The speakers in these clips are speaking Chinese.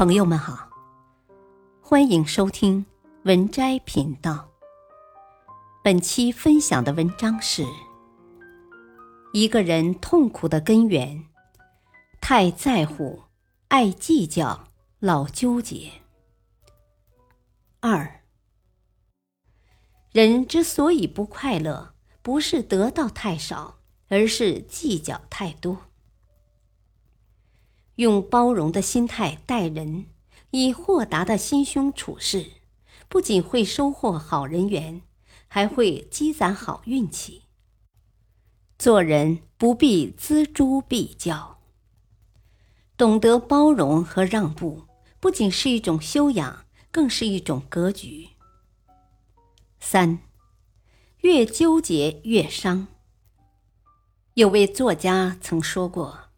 朋友们好，欢迎收听文摘频道。本期分享的文章是：一个人痛苦的根源，太在乎、爱计较、老纠结。二，人之所以不快乐，不是得到太少，而是计较太多。用包容的心态待人，以豁达的心胸处事，不仅会收获好人缘，还会积攒好运气。做人不必锱铢必较，懂得包容和让步，不仅是一种修养，更是一种格局。三，越纠结越伤。有位作家曾说过。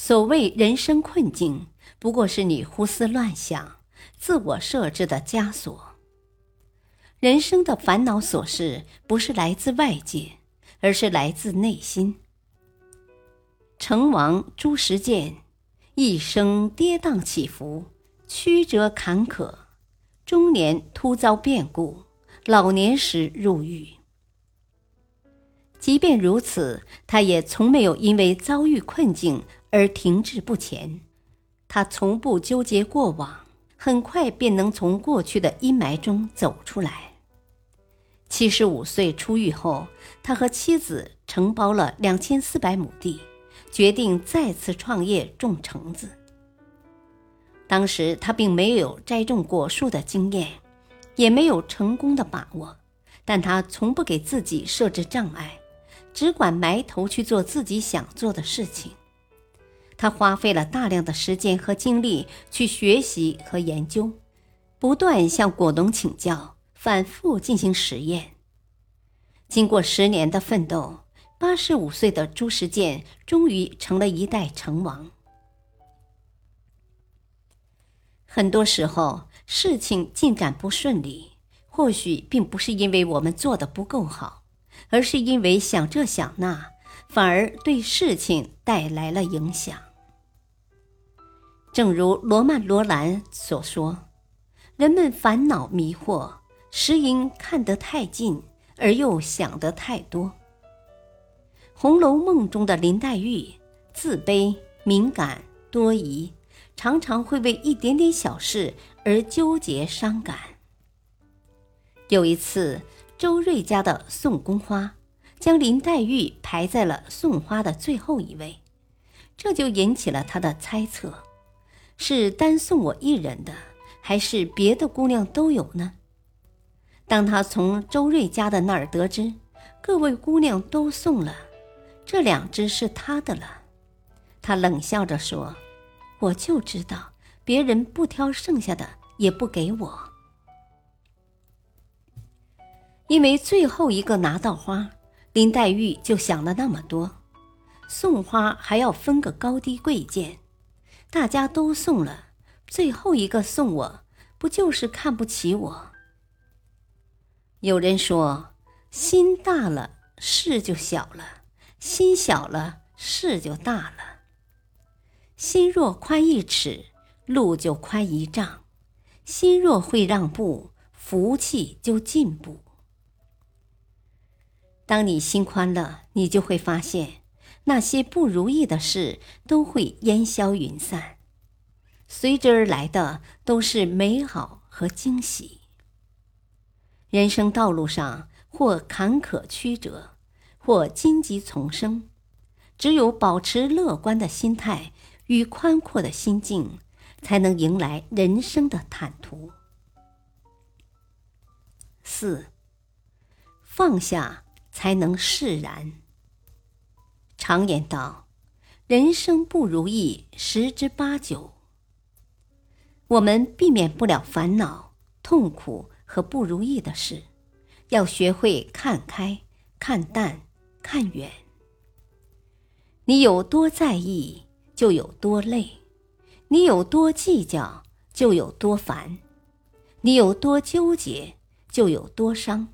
所谓人生困境，不过是你胡思乱想、自我设置的枷锁。人生的烦恼琐事，不是来自外界，而是来自内心。成王朱时健，一生跌宕起伏，曲折坎坷，中年突遭变故，老年时入狱。即便如此，他也从没有因为遭遇困境。而停滞不前，他从不纠结过往，很快便能从过去的阴霾中走出来。七十五岁出狱后，他和妻子承包了两千四百亩地，决定再次创业种橙子。当时他并没有栽种果树的经验，也没有成功的把握，但他从不给自己设置障碍，只管埋头去做自己想做的事情。他花费了大量的时间和精力去学习和研究，不断向果农请教，反复进行实验。经过十年的奋斗，八十五岁的朱时健终于成了一代成王。很多时候，事情进展不顺利，或许并不是因为我们做的不够好，而是因为想这想那，反而对事情带来了影响。正如罗曼·罗兰所说：“人们烦恼迷惑，实因看得太近，而又想得太多。”《红楼梦》中的林黛玉自卑、敏感、多疑，常常会为一点点小事而纠结伤感。有一次，周瑞家的送宫花将林黛玉排在了送花的最后一位，这就引起了他的猜测。是单送我一人的，还是别的姑娘都有呢？当他从周瑞家的那儿得知，各位姑娘都送了，这两只是他的了，他冷笑着说：“我就知道，别人不挑剩下的，也不给我，因为最后一个拿到花，林黛玉就想了那么多，送花还要分个高低贵贱。”大家都送了，最后一个送我，不就是看不起我？有人说，心大了事就小了，心小了事就大了。心若宽一尺，路就宽一丈；心若会让步，福气就进步。当你心宽了，你就会发现。那些不如意的事都会烟消云散，随之而来的都是美好和惊喜。人生道路上，或坎坷曲折，或荆棘丛生，只有保持乐观的心态与宽阔的心境，才能迎来人生的坦途。四，放下才能释然。常言道：“人生不如意十之八九。”我们避免不了烦恼、痛苦和不如意的事，要学会看开、看淡、看远。你有多在意，就有多累；你有多计较，就有多烦；你有多纠结，就有多伤。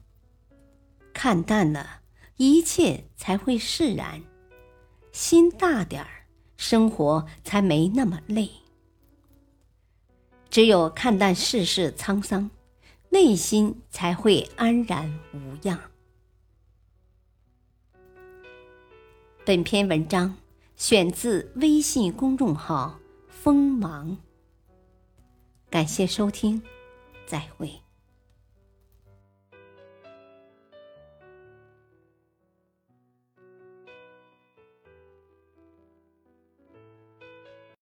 看淡了，一切才会释然。心大点儿，生活才没那么累。只有看淡世事沧桑，内心才会安然无恙。本篇文章选自微信公众号“锋芒”。感谢收听，再会。